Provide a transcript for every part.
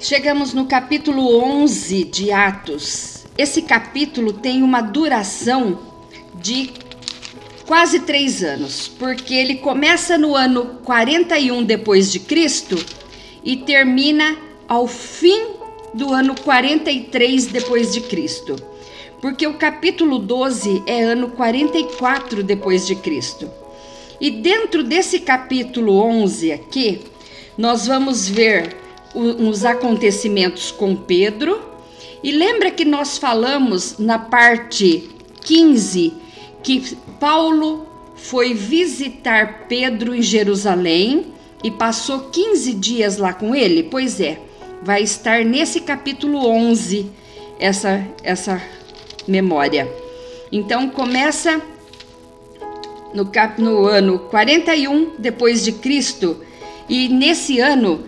Chegamos no capítulo 11 de Atos. Esse capítulo tem uma duração de quase três anos, porque ele começa no ano 41 depois de Cristo e termina ao fim do ano 43 depois de Cristo. Porque o capítulo 12 é ano 44 depois de Cristo. E dentro desse capítulo 11 aqui, nós vamos ver os acontecimentos com Pedro. E lembra que nós falamos na parte 15 que Paulo foi visitar Pedro em Jerusalém e passou 15 dias lá com ele? Pois é, vai estar nesse capítulo 11 essa, essa memória. Então começa no, cap, no ano 41 depois de Cristo e nesse ano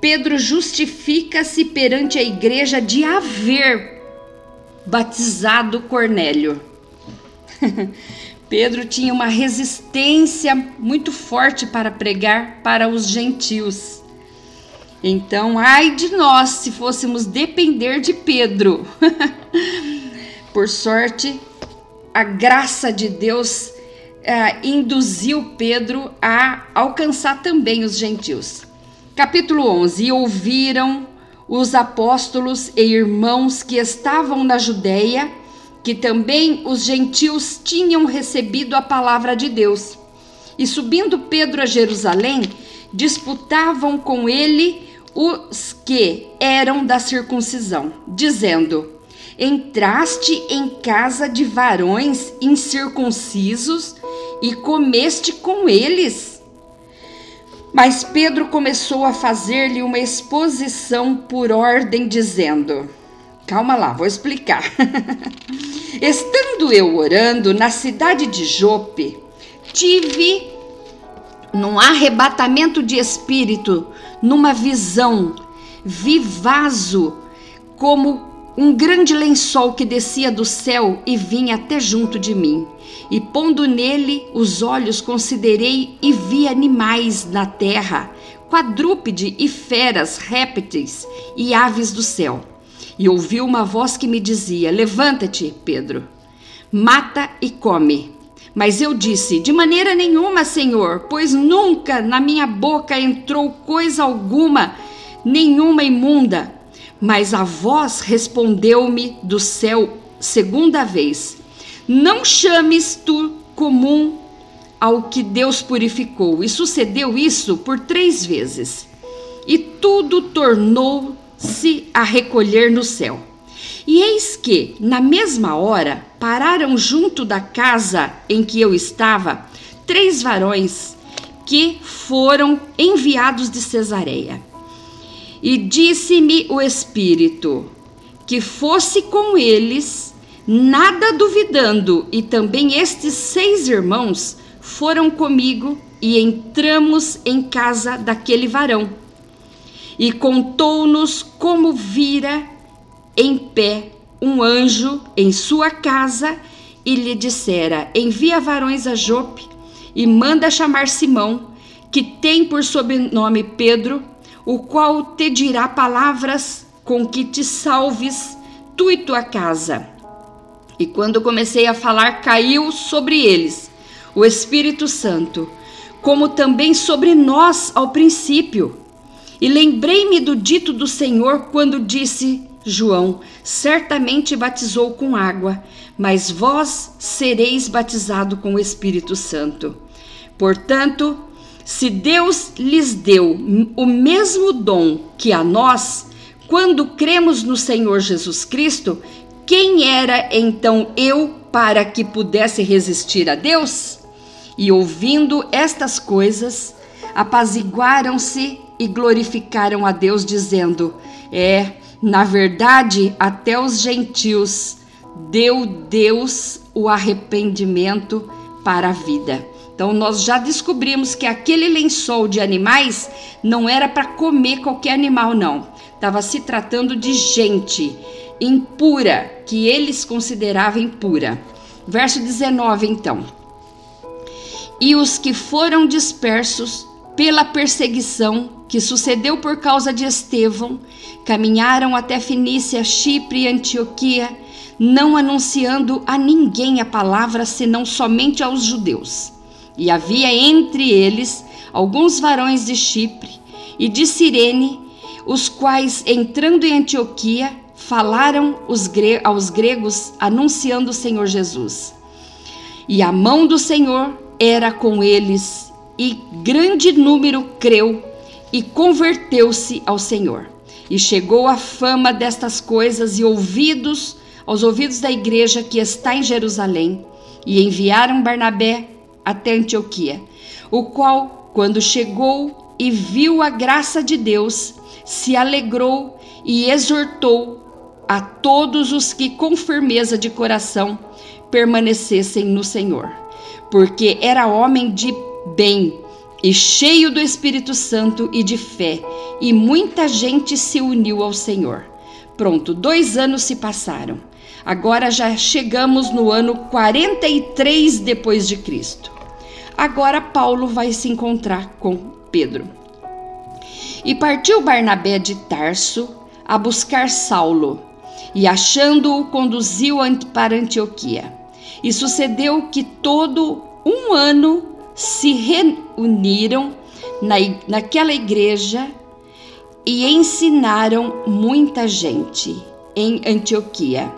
Pedro justifica-se perante a igreja de haver batizado Cornélio. Pedro tinha uma resistência muito forte para pregar para os gentios. Então, ai de nós se fôssemos depender de Pedro. Por sorte, a graça de Deus eh, induziu Pedro a alcançar também os gentios. Capítulo 11: E ouviram os apóstolos e irmãos que estavam na Judéia que também os gentios tinham recebido a palavra de Deus. E subindo Pedro a Jerusalém, disputavam com ele os que eram da circuncisão, dizendo: Entraste em casa de varões incircuncisos e comeste com eles. Mas Pedro começou a fazer-lhe uma exposição por ordem, dizendo: Calma lá, vou explicar. Estando eu orando na cidade de Jope, tive num arrebatamento de espírito, numa visão, vi vaso como um grande lençol que descia do céu e vinha até junto de mim. E pondo nele os olhos, considerei e vi animais na terra, quadrúpede e feras, répteis e aves do céu. E ouvi uma voz que me dizia: Levanta-te, Pedro, mata e come. Mas eu disse: De maneira nenhuma, Senhor, pois nunca na minha boca entrou coisa alguma, nenhuma imunda. Mas a voz respondeu-me do céu segunda vez: Não chames tu comum ao que Deus purificou. E sucedeu isso por três vezes. E tudo tornou se a recolher no céu. E eis que, na mesma hora, pararam junto da casa em que eu estava três varões que foram enviados de Cesareia. E disse-me o Espírito que fosse com eles, nada duvidando, e também estes seis irmãos foram comigo e entramos em casa daquele varão. E contou-nos como vira em pé um anjo em sua casa e lhe dissera: Envia varões a Jope e manda chamar Simão, que tem por sobrenome Pedro, o qual te dirá palavras com que te salves tu e tua casa. E quando comecei a falar, caiu sobre eles o Espírito Santo, como também sobre nós ao princípio. E lembrei-me do dito do Senhor quando disse: João certamente batizou com água, mas vós sereis batizado com o Espírito Santo. Portanto, se Deus lhes deu o mesmo dom que a nós, quando cremos no Senhor Jesus Cristo, quem era então eu para que pudesse resistir a Deus? E ouvindo estas coisas, apaziguaram-se e glorificaram a Deus, dizendo: É, na verdade, até os gentios deu Deus o arrependimento para a vida. Então, nós já descobrimos que aquele lençol de animais não era para comer qualquer animal, não. Estava se tratando de gente impura, que eles consideravam impura. Verso 19, então. E os que foram dispersos pela perseguição que sucedeu por causa de Estevão, caminharam até Fenícia, Chipre e Antioquia, não anunciando a ninguém a palavra senão somente aos judeus. E havia entre eles alguns varões de Chipre e de Cirene, os quais, entrando em Antioquia, falaram aos gregos anunciando o Senhor Jesus. E a mão do Senhor era com eles, e grande número creu e converteu-se ao Senhor. E chegou a fama destas coisas e ouvidos aos ouvidos da igreja que está em Jerusalém, e enviaram Barnabé até Antioquia, o qual, quando chegou e viu a graça de Deus, se alegrou e exortou a todos os que com firmeza de coração permanecessem no Senhor, porque era homem de bem e cheio do Espírito Santo e de fé, e muita gente se uniu ao Senhor. Pronto, dois anos se passaram. Agora já chegamos no ano 43 depois de Cristo. Agora Paulo vai se encontrar com Pedro. E partiu Barnabé de Tarso a buscar Saulo, e achando-o conduziu para Antioquia. E sucedeu que todo um ano se reuniram na, naquela igreja e ensinaram muita gente em Antioquia.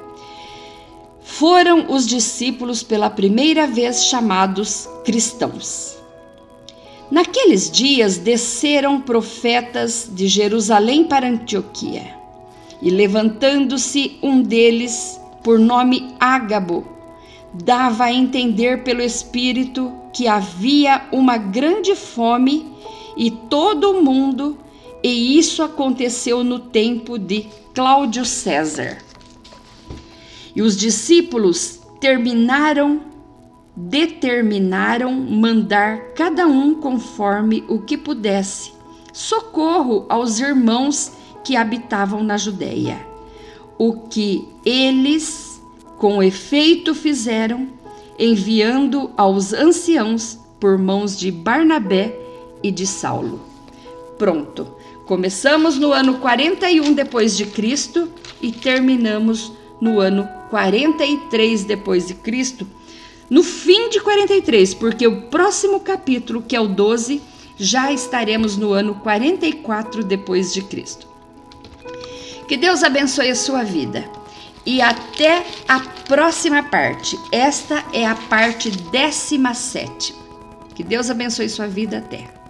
Foram os discípulos pela primeira vez chamados cristãos. Naqueles dias desceram profetas de Jerusalém para Antioquia, e levantando-se um deles, por nome Ágabo, dava a entender pelo Espírito que havia uma grande fome e todo o mundo, e isso aconteceu no tempo de Cláudio César. E os discípulos terminaram, determinaram mandar cada um conforme o que pudesse socorro aos irmãos que habitavam na Judéia. O que eles com efeito fizeram, enviando aos anciãos por mãos de Barnabé e de Saulo. Pronto. Começamos no ano 41 depois de Cristo e terminamos no ano 43 depois de Cristo, no fim de 43, porque o próximo capítulo, que é o 12, já estaremos no ano 44 depois de Cristo. Que Deus abençoe a sua vida e até a próxima parte. Esta é a parte 17. Que Deus abençoe sua vida até.